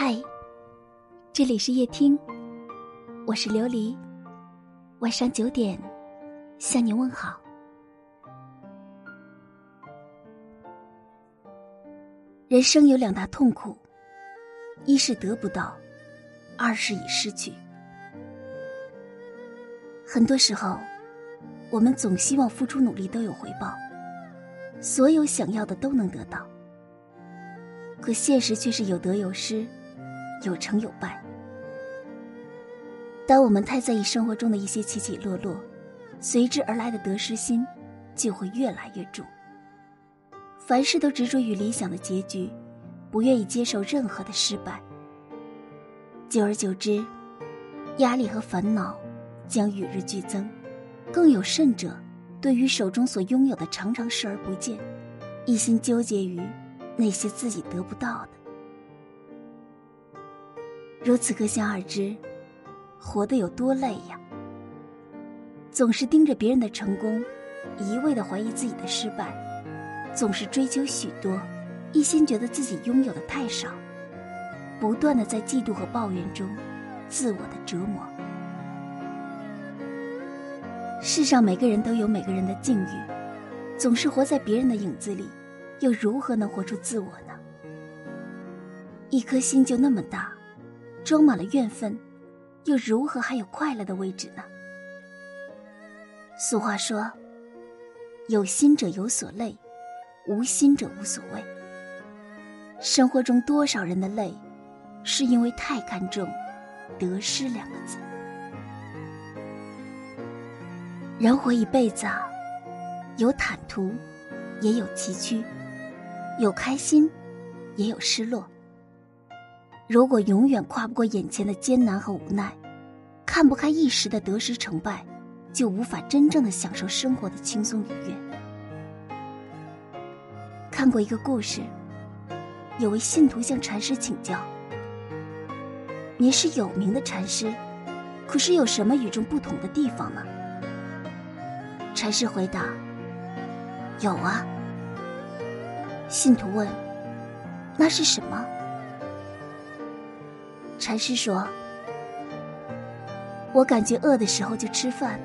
嗨，这里是夜听，我是琉璃。晚上九点，向你问好。人生有两大痛苦，一是得不到，二是已失去。很多时候，我们总希望付出努力都有回报，所有想要的都能得到。可现实却是有得有失，有成有败。当我们太在意生活中的一些起起落落，随之而来的得失心就会越来越重。凡事都执着于理想的结局，不愿意接受任何的失败。久而久之，压力和烦恼将与日俱增。更有甚者，对于手中所拥有的常常视而不见，一心纠结于那些自己得不到的。如此可想而知，活得有多累呀！总是盯着别人的成功，一味的怀疑自己的失败，总是追求许多，一心觉得自己拥有的太少，不断的在嫉妒和抱怨中，自我的折磨。世上每个人都有每个人的境遇，总是活在别人的影子里，又如何能活出自我呢？一颗心就那么大，装满了怨愤，又如何还有快乐的位置呢？俗话说：“有心者有所累，无心者无所谓。”生活中多少人的累，是因为太看重得失两个字。人活一辈子啊，有坦途，也有崎岖；有开心，也有失落。如果永远跨不过眼前的艰难和无奈，看不开一时的得失成败，就无法真正的享受生活的轻松愉悦。看过一个故事，有位信徒向禅师请教：“您是有名的禅师，可是有什么与众不同的地方呢？”禅师回答：“有啊。”信徒问：“那是什么？”禅师说：“我感觉饿的时候就吃饭，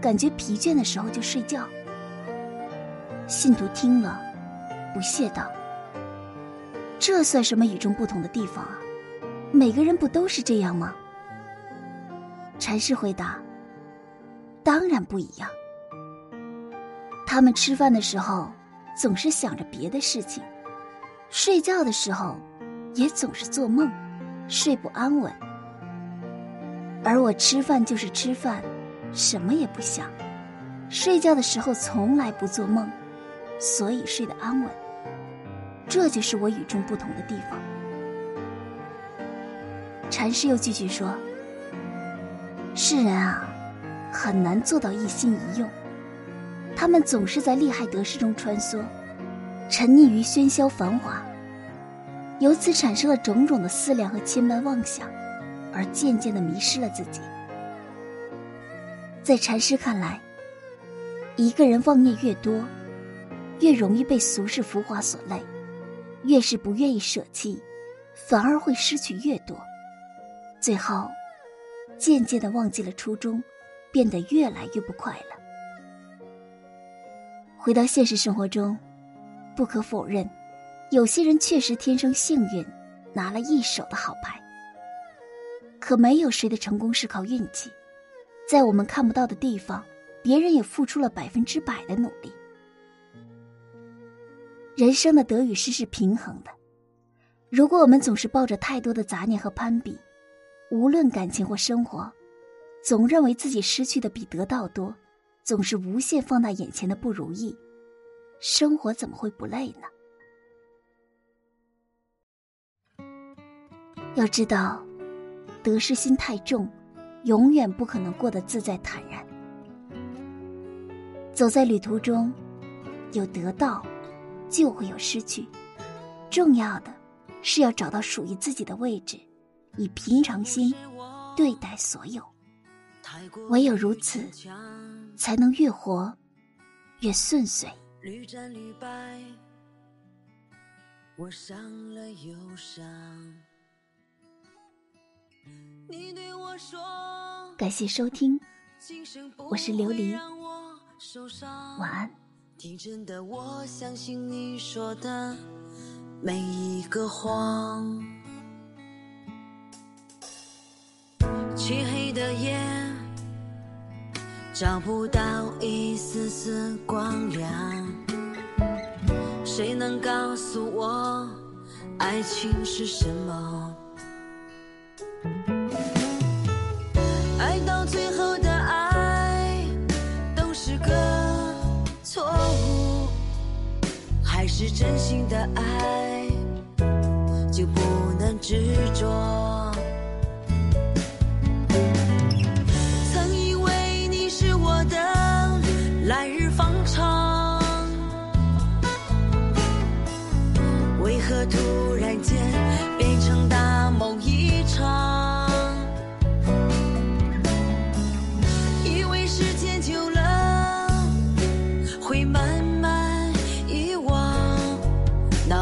感觉疲倦的时候就睡觉。”信徒听了，不屑道：“这算什么与众不同的地方啊？每个人不都是这样吗？”禅师回答：“当然不一样。”他们吃饭的时候总是想着别的事情，睡觉的时候也总是做梦，睡不安稳。而我吃饭就是吃饭，什么也不想，睡觉的时候从来不做梦，所以睡得安稳。这就是我与众不同的地方。禅师又继续说：“世人啊，很难做到一心一用。”他们总是在利害得失中穿梭，沉溺于喧嚣繁华，由此产生了种种的思量和千般妄想，而渐渐的迷失了自己。在禅师看来，一个人妄念越多，越容易被俗世浮华所累，越是不愿意舍弃，反而会失去越多，最后渐渐的忘记了初衷，变得越来越不快乐。回到现实生活中，不可否认，有些人确实天生幸运，拿了一手的好牌。可没有谁的成功是靠运气，在我们看不到的地方，别人也付出了百分之百的努力。人生的得与失是平衡的，如果我们总是抱着太多的杂念和攀比，无论感情或生活，总认为自己失去的比得到多。总是无限放大眼前的不如意，生活怎么会不累呢？要知道，得失心太重，永远不可能过得自在坦然。走在旅途中，有得到，就会有失去。重要的是要找到属于自己的位置，以平常心对待所有。唯有如此。才能越活越顺遂。屡战屡败，我伤了又伤，感谢收听，我是琉璃，晚安。天真的我相信你说的每一个谎，漆黑的夜找不到一丝丝光亮，谁能告诉我爱情是什么？是真心的爱就不能执着？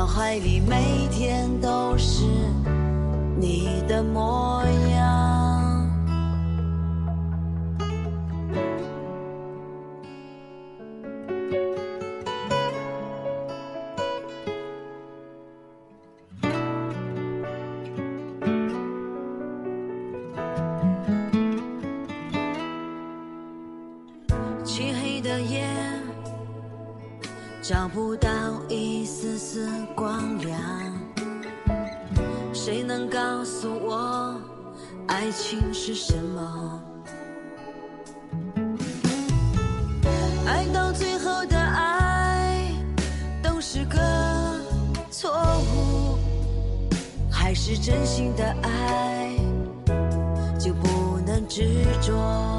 脑海里每天都是你的模样。找不到一丝丝光亮。谁能告诉我，爱情是什么？爱到最后的爱都是个错误，还是真心的爱就不能执着？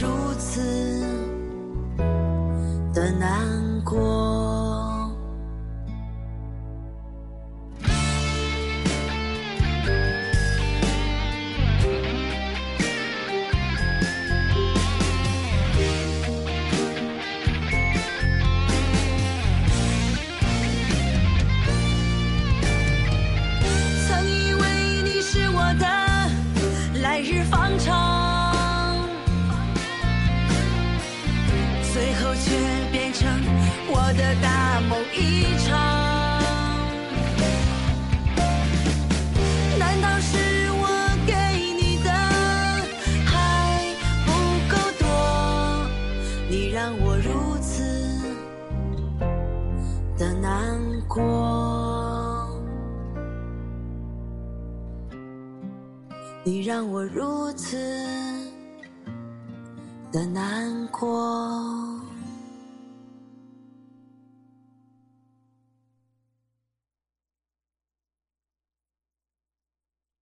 如此的难过。的大梦一场。难道是我给你的还不够多？你让我如此的难过。你让我如此的难过。